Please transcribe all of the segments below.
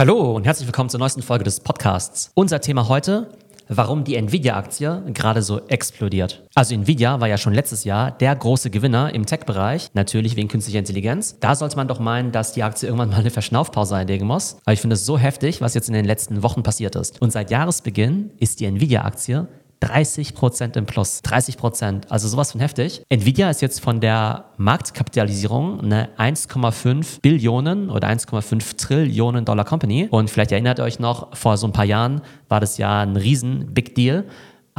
Hallo und herzlich willkommen zur neuesten Folge des Podcasts. Unser Thema heute, warum die Nvidia-Aktie gerade so explodiert. Also Nvidia war ja schon letztes Jahr der große Gewinner im Tech-Bereich, natürlich wegen künstlicher Intelligenz. Da sollte man doch meinen, dass die Aktie irgendwann mal eine Verschnaufpause einlegen muss. Aber ich finde es so heftig, was jetzt in den letzten Wochen passiert ist. Und seit Jahresbeginn ist die Nvidia-Aktie 30 Prozent im Plus. 30 Prozent. Also sowas von heftig. Nvidia ist jetzt von der Marktkapitalisierung eine 1,5 Billionen oder 1,5 Trillionen Dollar Company. Und vielleicht erinnert ihr euch noch, vor so ein paar Jahren war das ja ein riesen Big Deal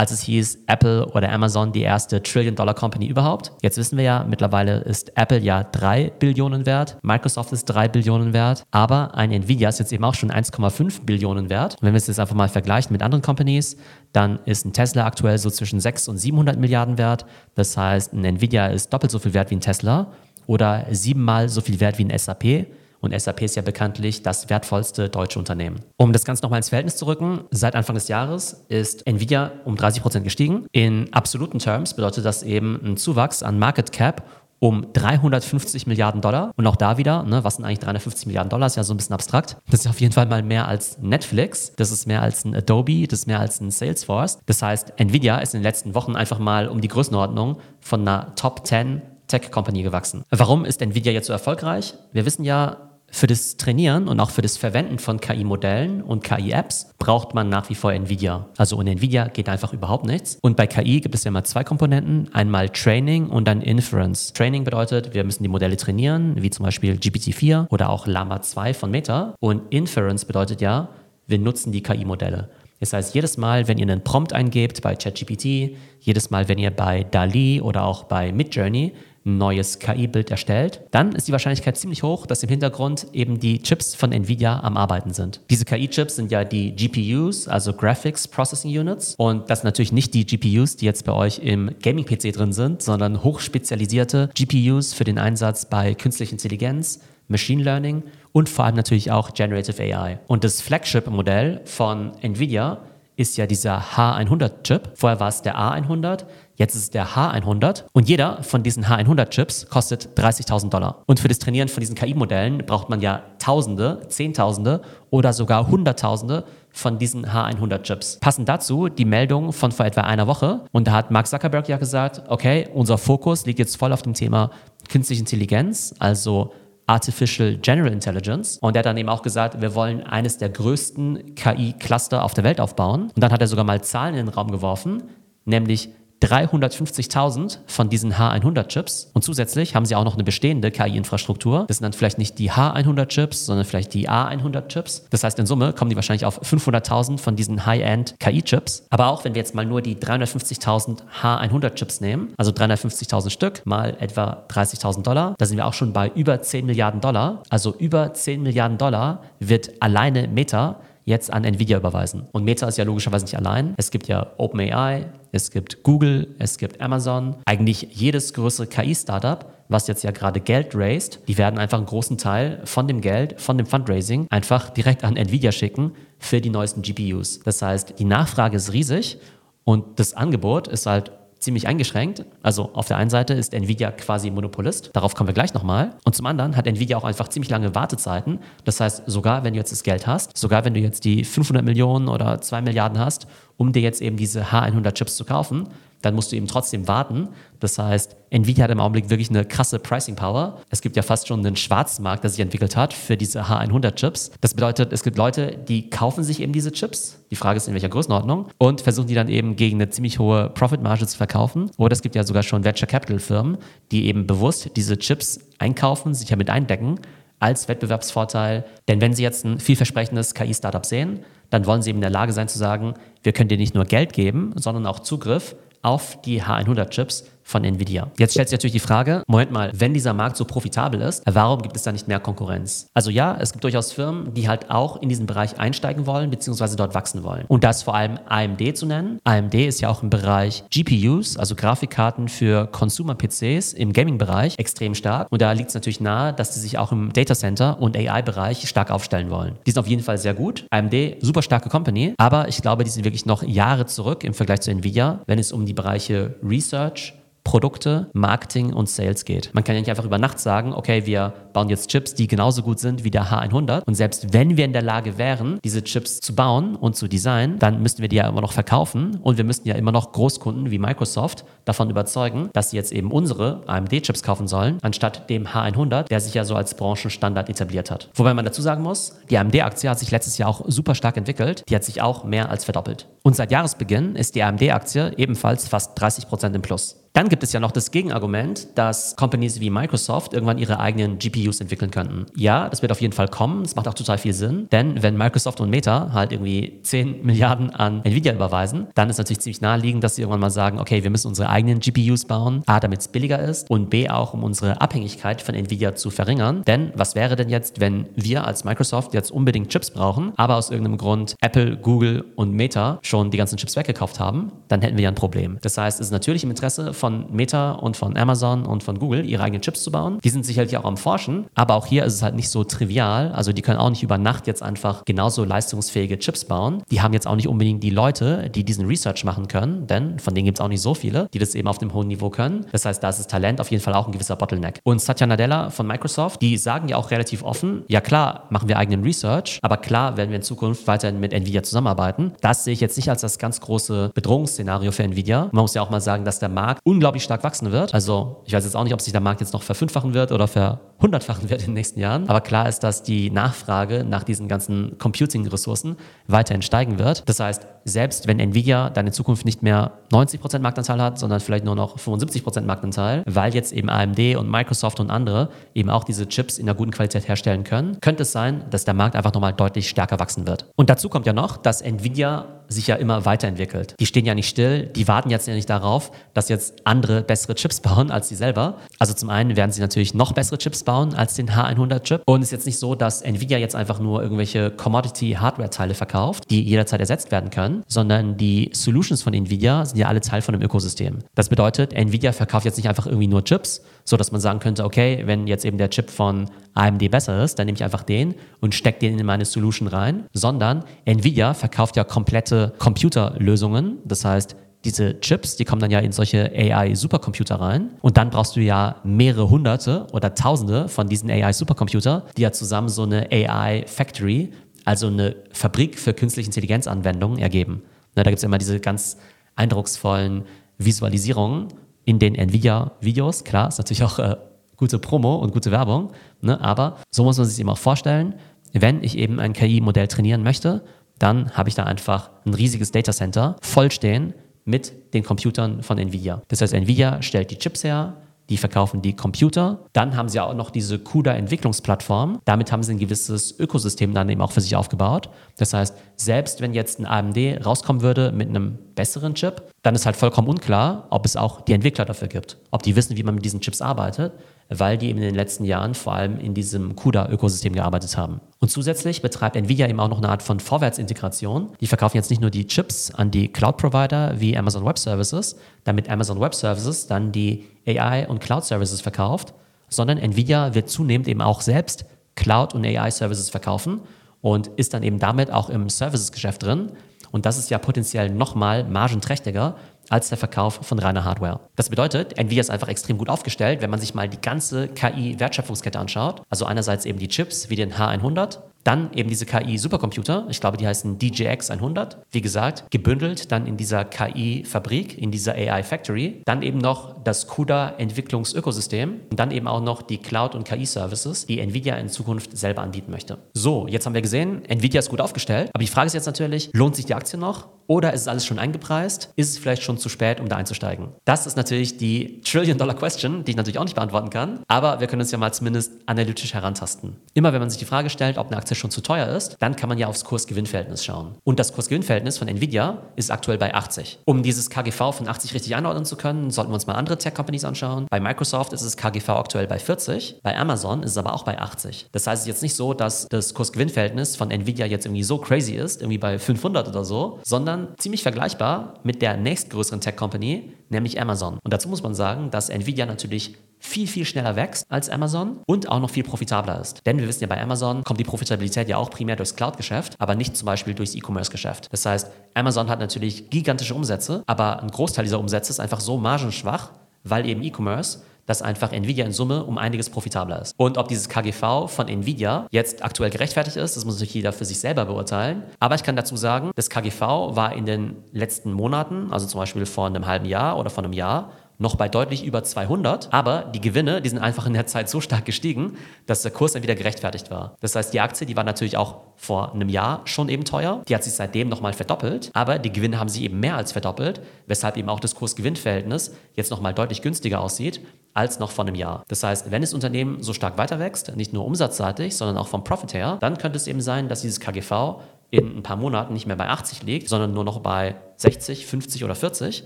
als es hieß, Apple oder Amazon die erste Trillion-Dollar-Company überhaupt. Jetzt wissen wir ja, mittlerweile ist Apple ja 3 Billionen wert, Microsoft ist 3 Billionen wert, aber ein Nvidia ist jetzt eben auch schon 1,5 Billionen wert. Und wenn wir es jetzt einfach mal vergleichen mit anderen Companies, dann ist ein Tesla aktuell so zwischen 6 und 700 Milliarden wert. Das heißt, ein Nvidia ist doppelt so viel wert wie ein Tesla oder siebenmal so viel wert wie ein SAP. Und SAP ist ja bekanntlich das wertvollste deutsche Unternehmen. Um das Ganze nochmal ins Verhältnis zu rücken, seit Anfang des Jahres ist Nvidia um 30 Prozent gestiegen. In absoluten Terms bedeutet das eben ein Zuwachs an Market Cap um 350 Milliarden Dollar. Und auch da wieder, ne, was sind eigentlich 350 Milliarden Dollar? Ist ja so ein bisschen abstrakt. Das ist auf jeden Fall mal mehr als Netflix. Das ist mehr als ein Adobe. Das ist mehr als ein Salesforce. Das heißt, Nvidia ist in den letzten Wochen einfach mal um die Größenordnung von einer Top 10 Tech Company gewachsen. Warum ist Nvidia jetzt so erfolgreich? Wir wissen ja, für das Trainieren und auch für das Verwenden von KI-Modellen und KI-Apps braucht man nach wie vor NVIDIA. Also ohne NVIDIA geht einfach überhaupt nichts. Und bei KI gibt es ja mal zwei Komponenten. Einmal Training und dann Inference. Training bedeutet, wir müssen die Modelle trainieren, wie zum Beispiel GPT-4 oder auch Llama 2 von Meta. Und Inference bedeutet ja, wir nutzen die KI-Modelle. Das heißt, jedes Mal, wenn ihr einen Prompt eingebt bei ChatGPT, jedes Mal, wenn ihr bei DALI oder auch bei Midjourney neues KI-Bild erstellt, dann ist die Wahrscheinlichkeit ziemlich hoch, dass im Hintergrund eben die Chips von Nvidia am Arbeiten sind. Diese KI-Chips sind ja die GPUs, also Graphics Processing Units. Und das sind natürlich nicht die GPUs, die jetzt bei euch im Gaming-PC drin sind, sondern hochspezialisierte GPUs für den Einsatz bei künstlicher Intelligenz, Machine Learning und vor allem natürlich auch Generative AI. Und das Flagship-Modell von Nvidia ist ja dieser H100-Chip. Vorher war es der A100, jetzt ist es der H100 und jeder von diesen H100-Chips kostet 30.000 Dollar. Und für das Trainieren von diesen KI-Modellen braucht man ja Tausende, Zehntausende oder sogar Hunderttausende von diesen H100-Chips. Passend dazu die Meldung von vor etwa einer Woche und da hat Mark Zuckerberg ja gesagt, okay, unser Fokus liegt jetzt voll auf dem Thema künstliche Intelligenz, also Artificial General Intelligence. Und er hat dann eben auch gesagt, wir wollen eines der größten KI-Cluster auf der Welt aufbauen. Und dann hat er sogar mal Zahlen in den Raum geworfen, nämlich 350.000 von diesen H100-Chips. Und zusätzlich haben sie auch noch eine bestehende KI-Infrastruktur. Das sind dann vielleicht nicht die H100-Chips, sondern vielleicht die A100-Chips. Das heißt, in Summe kommen die wahrscheinlich auf 500.000 von diesen High-End KI-Chips. Aber auch wenn wir jetzt mal nur die 350.000 H100-Chips nehmen, also 350.000 Stück mal etwa 30.000 Dollar, da sind wir auch schon bei über 10 Milliarden Dollar. Also über 10 Milliarden Dollar wird alleine Meta jetzt an Nvidia überweisen. Und Meta ist ja logischerweise nicht allein. Es gibt ja OpenAI, es gibt Google, es gibt Amazon. Eigentlich jedes größere KI-Startup, was jetzt ja gerade Geld raised, die werden einfach einen großen Teil von dem Geld, von dem Fundraising einfach direkt an Nvidia schicken für die neuesten GPUs. Das heißt, die Nachfrage ist riesig und das Angebot ist halt ziemlich eingeschränkt. Also auf der einen Seite ist Nvidia quasi Monopolist, darauf kommen wir gleich nochmal. Und zum anderen hat Nvidia auch einfach ziemlich lange Wartezeiten. Das heißt, sogar wenn du jetzt das Geld hast, sogar wenn du jetzt die 500 Millionen oder 2 Milliarden hast, um dir jetzt eben diese H100 Chips zu kaufen, dann musst du eben trotzdem warten. Das heißt, Nvidia hat im Augenblick wirklich eine krasse Pricing Power. Es gibt ja fast schon einen Schwarzmarkt, der sich entwickelt hat für diese H100 Chips. Das bedeutet, es gibt Leute, die kaufen sich eben diese Chips. Die Frage ist, in welcher Größenordnung und versuchen die dann eben gegen eine ziemlich hohe Profitmarge zu verkaufen. Oder es gibt ja sogar schon Venture Capital Firmen, die eben bewusst diese Chips einkaufen, sich damit eindecken als Wettbewerbsvorteil. Denn wenn Sie jetzt ein vielversprechendes KI-Startup sehen, dann wollen Sie eben in der Lage sein zu sagen, wir können dir nicht nur Geld geben, sondern auch Zugriff auf die H100-Chips von Nvidia. Jetzt stellt sich natürlich die Frage, Moment mal, wenn dieser Markt so profitabel ist, warum gibt es da nicht mehr Konkurrenz? Also ja, es gibt durchaus Firmen, die halt auch in diesen Bereich einsteigen wollen, beziehungsweise dort wachsen wollen. Und das vor allem AMD zu nennen. AMD ist ja auch im Bereich GPUs, also Grafikkarten für Consumer-PCs im Gaming-Bereich extrem stark. Und da liegt es natürlich nahe, dass sie sich auch im Data Center und AI-Bereich stark aufstellen wollen. Die sind auf jeden Fall sehr gut. AMD, super starke Company, aber ich glaube, die sind wirklich noch Jahre zurück im Vergleich zu Nvidia, wenn es um die Bereiche Research, Produkte, Marketing und Sales geht. Man kann ja nicht einfach über Nacht sagen, okay, wir bauen jetzt Chips, die genauso gut sind wie der H100 und selbst wenn wir in der Lage wären, diese Chips zu bauen und zu designen, dann müssten wir die ja immer noch verkaufen und wir müssten ja immer noch Großkunden wie Microsoft davon überzeugen, dass sie jetzt eben unsere AMD-Chips kaufen sollen, anstatt dem H100, der sich ja so als Branchenstandard etabliert hat. Wobei man dazu sagen muss, die AMD-Aktie hat sich letztes Jahr auch super stark entwickelt. Die hat sich auch mehr als verdoppelt. Und seit Jahresbeginn ist die AMD-Aktie ebenfalls fast 30 Prozent im Plus. Dann gibt es ja noch das Gegenargument, dass Companies wie Microsoft irgendwann ihre eigenen GPUs entwickeln könnten. Ja, das wird auf jeden Fall kommen. Das macht auch total viel Sinn. Denn wenn Microsoft und Meta halt irgendwie 10 Milliarden an Nvidia überweisen, dann ist natürlich ziemlich naheliegend, dass sie irgendwann mal sagen, okay, wir müssen unsere eigenen GPUs bauen. A, damit es billiger ist und B, auch um unsere Abhängigkeit von Nvidia zu verringern. Denn was wäre denn jetzt, wenn wir als Microsoft jetzt unbedingt Chips brauchen, aber aus irgendeinem Grund Apple, Google und Meta schon die ganzen Chips weggekauft haben? Dann hätten wir ja ein Problem. Das heißt, es ist natürlich im Interesse von Meta und von Amazon und von Google ihre eigenen Chips zu bauen. Die sind sicherlich auch am Forschen, aber auch hier ist es halt nicht so trivial. Also die können auch nicht über Nacht jetzt einfach genauso leistungsfähige Chips bauen. Die haben jetzt auch nicht unbedingt die Leute, die diesen Research machen können, denn von denen gibt es auch nicht so viele, die das eben auf dem hohen Niveau können. Das heißt, da ist das Talent auf jeden Fall auch ein gewisser Bottleneck. Und Satya Nadella von Microsoft, die sagen ja auch relativ offen, ja klar, machen wir eigenen Research, aber klar werden wir in Zukunft weiterhin mit Nvidia zusammenarbeiten. Das sehe ich jetzt nicht als das ganz große Bedrohungsszenario für Nvidia. Man muss ja auch mal sagen, dass der Markt unglaublich stark wachsen wird. Also ich weiß jetzt auch nicht, ob sich der Markt jetzt noch verfünffachen wird oder verhundertfachen wird in den nächsten Jahren. Aber klar ist, dass die Nachfrage nach diesen ganzen Computing-Ressourcen weiterhin steigen wird. Das heißt, selbst wenn Nvidia dann in Zukunft nicht mehr 90% Marktanteil hat, sondern vielleicht nur noch 75% Marktanteil, weil jetzt eben AMD und Microsoft und andere eben auch diese Chips in einer guten Qualität herstellen können, könnte es sein, dass der Markt einfach nochmal deutlich stärker wachsen wird. Und dazu kommt ja noch, dass Nvidia sich ja immer weiterentwickelt. Die stehen ja nicht still, die warten jetzt ja nicht darauf, dass jetzt andere bessere Chips bauen als sie selber. Also zum einen werden sie natürlich noch bessere Chips bauen als den H100-Chip. Und es ist jetzt nicht so, dass Nvidia jetzt einfach nur irgendwelche Commodity-Hardware-Teile verkauft, die jederzeit ersetzt werden können, sondern die Solutions von Nvidia sind ja alle Teil von einem Ökosystem. Das bedeutet, Nvidia verkauft jetzt nicht einfach irgendwie nur Chips, so dass man sagen könnte, okay, wenn jetzt eben der Chip von AMD besser ist, dann nehme ich einfach den und stecke den in meine Solution rein, sondern Nvidia verkauft ja komplette Computerlösungen. Das heißt, diese Chips, die kommen dann ja in solche AI-Supercomputer rein und dann brauchst du ja mehrere hunderte oder tausende von diesen AI-Supercomputer, die ja zusammen so eine AI-Factory, also eine Fabrik für künstliche Intelligenzanwendungen ergeben. Na, da gibt es immer diese ganz eindrucksvollen Visualisierungen in den Nvidia-Videos. Klar, ist natürlich auch äh, gute Promo und gute Werbung, ne? aber so muss man sich eben auch vorstellen, wenn ich eben ein KI-Modell trainieren möchte, dann habe ich da einfach ein riesiges Datacenter vollstehen mit den Computern von Nvidia. Das heißt, Nvidia stellt die Chips her, die verkaufen die Computer. Dann haben sie auch noch diese CUDA-Entwicklungsplattform. Damit haben sie ein gewisses Ökosystem dann eben auch für sich aufgebaut. Das heißt, selbst wenn jetzt ein AMD rauskommen würde mit einem besseren Chip, dann ist halt vollkommen unklar, ob es auch die Entwickler dafür gibt, ob die wissen, wie man mit diesen Chips arbeitet, weil die eben in den letzten Jahren vor allem in diesem CUDA-Ökosystem gearbeitet haben. Und zusätzlich betreibt Nvidia eben auch noch eine Art von Vorwärtsintegration. Die verkaufen jetzt nicht nur die Chips an die Cloud-Provider wie Amazon Web Services, damit Amazon Web Services dann die AI- und Cloud-Services verkauft, sondern Nvidia wird zunehmend eben auch selbst Cloud- und AI-Services verkaufen und ist dann eben damit auch im Services-Geschäft drin. Und das ist ja potenziell nochmal margenträchtiger als der Verkauf von reiner Hardware. Das bedeutet, Nvidia ist einfach extrem gut aufgestellt, wenn man sich mal die ganze KI-Wertschöpfungskette anschaut. Also einerseits eben die Chips wie den H100, dann eben diese KI-Supercomputer, ich glaube, die heißen DJX 100, wie gesagt, gebündelt dann in dieser KI-Fabrik, in dieser AI-Factory. Dann eben noch das CUDA-Entwicklungsökosystem und dann eben auch noch die Cloud- und KI-Services, die Nvidia in Zukunft selber anbieten möchte. So, jetzt haben wir gesehen, Nvidia ist gut aufgestellt, aber die Frage ist jetzt natürlich, lohnt sich die Aktie noch oder ist es alles schon eingepreist? Ist es vielleicht schon zu spät, um da einzusteigen? Das ist natürlich die Trillion-Dollar-Question, die ich natürlich auch nicht beantworten kann, aber wir können uns ja mal zumindest analytisch herantasten. Immer wenn man sich die Frage stellt, ob eine Aktie Aktie schon zu teuer ist, dann kann man ja aufs Kurs-Gewinn-Verhältnis schauen. Und das Kurs-Gewinn-Verhältnis von Nvidia ist aktuell bei 80. Um dieses KGV von 80 richtig einordnen zu können, sollten wir uns mal andere Tech-Companies anschauen. Bei Microsoft ist das KGV aktuell bei 40, bei Amazon ist es aber auch bei 80. Das heißt, es ist jetzt nicht so, dass das Kurs-Gewinn-Verhältnis von Nvidia jetzt irgendwie so crazy ist, irgendwie bei 500 oder so, sondern ziemlich vergleichbar mit der nächstgrößeren Tech-Company, nämlich Amazon. Und dazu muss man sagen, dass Nvidia natürlich viel, viel schneller wächst als Amazon und auch noch viel profitabler ist. Denn wir wissen ja, bei Amazon kommt die Profitabilität ja auch primär durchs Cloud-Geschäft, aber nicht zum Beispiel durchs E-Commerce-Geschäft. Das heißt, Amazon hat natürlich gigantische Umsätze, aber ein Großteil dieser Umsätze ist einfach so margenschwach, weil eben E-Commerce dass einfach Nvidia in Summe um einiges profitabler ist. Und ob dieses KGV von Nvidia jetzt aktuell gerechtfertigt ist, das muss natürlich jeder für sich selber beurteilen. Aber ich kann dazu sagen, das KGV war in den letzten Monaten, also zum Beispiel vor einem halben Jahr oder vor einem Jahr, noch bei deutlich über 200, aber die Gewinne, die sind einfach in der Zeit so stark gestiegen, dass der Kurs dann wieder gerechtfertigt war. Das heißt, die Aktie, die war natürlich auch vor einem Jahr schon eben teuer, die hat sich seitdem nochmal verdoppelt, aber die Gewinne haben sich eben mehr als verdoppelt, weshalb eben auch das Kurs-Gewinn-Verhältnis jetzt nochmal deutlich günstiger aussieht als noch vor einem Jahr. Das heißt, wenn das Unternehmen so stark weiter wächst, nicht nur umsatzseitig, sondern auch vom Profit her, dann könnte es eben sein, dass dieses KGV in ein paar Monaten nicht mehr bei 80 liegt, sondern nur noch bei 60, 50 oder 40,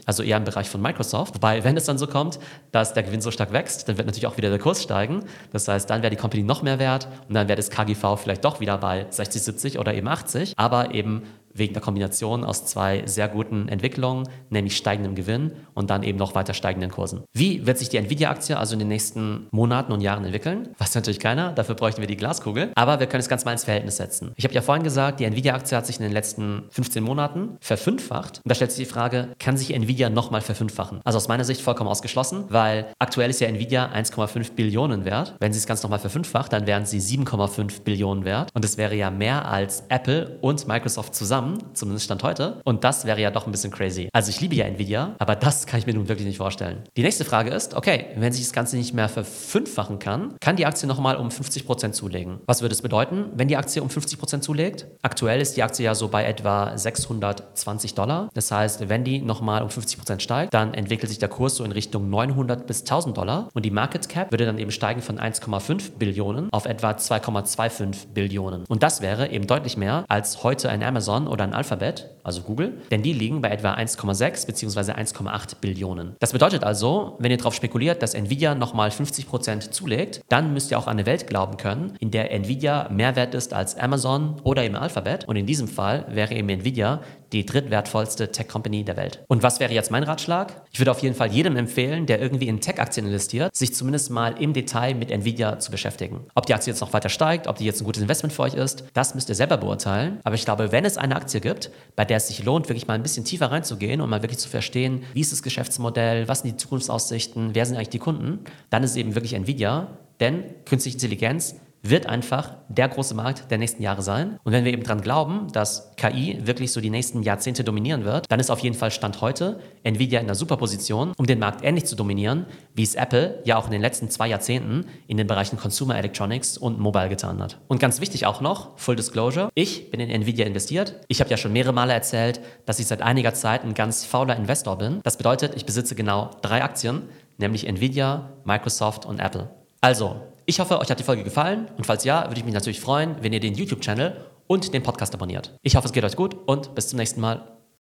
also eher im Bereich von Microsoft. Wobei, wenn es dann so kommt, dass der Gewinn so stark wächst, dann wird natürlich auch wieder der Kurs steigen. Das heißt, dann wäre die Company noch mehr wert und dann wäre das KGV vielleicht doch wieder bei 60, 70 oder eben 80, aber eben wegen der Kombination aus zwei sehr guten Entwicklungen, nämlich steigendem Gewinn und dann eben noch weiter steigenden Kursen. Wie wird sich die Nvidia-Aktie also in den nächsten Monaten und Jahren entwickeln? Weiß natürlich keiner, dafür bräuchten wir die Glaskugel, aber wir können es ganz mal ins Verhältnis setzen. Ich habe ja vorhin gesagt, die Nvidia-Aktie hat sich in den letzten 15 Monaten verfünffacht. Und da stellt sich die Frage, kann sich Nvidia nochmal verfünffachen? Also aus meiner Sicht vollkommen ausgeschlossen, weil aktuell ist ja Nvidia 1,5 Billionen wert. Wenn sie es ganz nochmal verfünffacht, dann wären sie 7,5 Billionen wert. Und es wäre ja mehr als Apple und Microsoft zusammen zusammen, zumindest Stand heute. Und das wäre ja doch ein bisschen crazy. Also ich liebe ja Nvidia, aber das kann ich mir nun wirklich nicht vorstellen. Die nächste Frage ist, okay, wenn sich das Ganze nicht mehr verfünffachen kann, kann die Aktie nochmal um 50% zulegen. Was würde es bedeuten, wenn die Aktie um 50% zulegt? Aktuell ist die Aktie ja so bei etwa 620 Dollar. Das heißt, wenn die nochmal um 50% steigt, dann entwickelt sich der Kurs so in Richtung 900 bis 1000 Dollar und die Market Cap würde dann eben steigen von 1,5 Billionen auf etwa 2,25 Billionen. Und das wäre eben deutlich mehr als heute ein Amazon oder ein Alphabet, also Google, denn die liegen bei etwa 1,6 bzw. 1,8 Billionen. Das bedeutet also, wenn ihr darauf spekuliert, dass Nvidia nochmal 50% zulegt, dann müsst ihr auch an eine Welt glauben können, in der Nvidia mehr wert ist als Amazon oder eben Alphabet. Und in diesem Fall wäre eben Nvidia die drittwertvollste Tech-Company der Welt. Und was wäre jetzt mein Ratschlag? Ich würde auf jeden Fall jedem empfehlen, der irgendwie in Tech-Aktien investiert, sich zumindest mal im Detail mit Nvidia zu beschäftigen. Ob die Aktie jetzt noch weiter steigt, ob die jetzt ein gutes Investment für euch ist, das müsst ihr selber beurteilen. Aber ich glaube, wenn es eine Aktie gibt, bei der es sich lohnt, wirklich mal ein bisschen tiefer reinzugehen und mal wirklich zu verstehen, wie ist das Geschäftsmodell, was sind die Zukunftsaussichten, wer sind eigentlich die Kunden, dann ist es eben wirklich Nvidia. Denn künstliche Intelligenz wird einfach der große Markt der nächsten Jahre sein. Und wenn wir eben daran glauben, dass KI wirklich so die nächsten Jahrzehnte dominieren wird, dann ist auf jeden Fall Stand heute Nvidia in einer super Position, um den Markt ähnlich zu dominieren, wie es Apple ja auch in den letzten zwei Jahrzehnten in den Bereichen Consumer Electronics und Mobile getan hat. Und ganz wichtig auch noch, Full Disclosure, ich bin in Nvidia investiert. Ich habe ja schon mehrere Male erzählt, dass ich seit einiger Zeit ein ganz fauler Investor bin. Das bedeutet, ich besitze genau drei Aktien, nämlich Nvidia, Microsoft und Apple. Also, ich hoffe, euch hat die Folge gefallen und falls ja, würde ich mich natürlich freuen, wenn ihr den YouTube-Channel und den Podcast abonniert. Ich hoffe, es geht euch gut und bis zum nächsten Mal.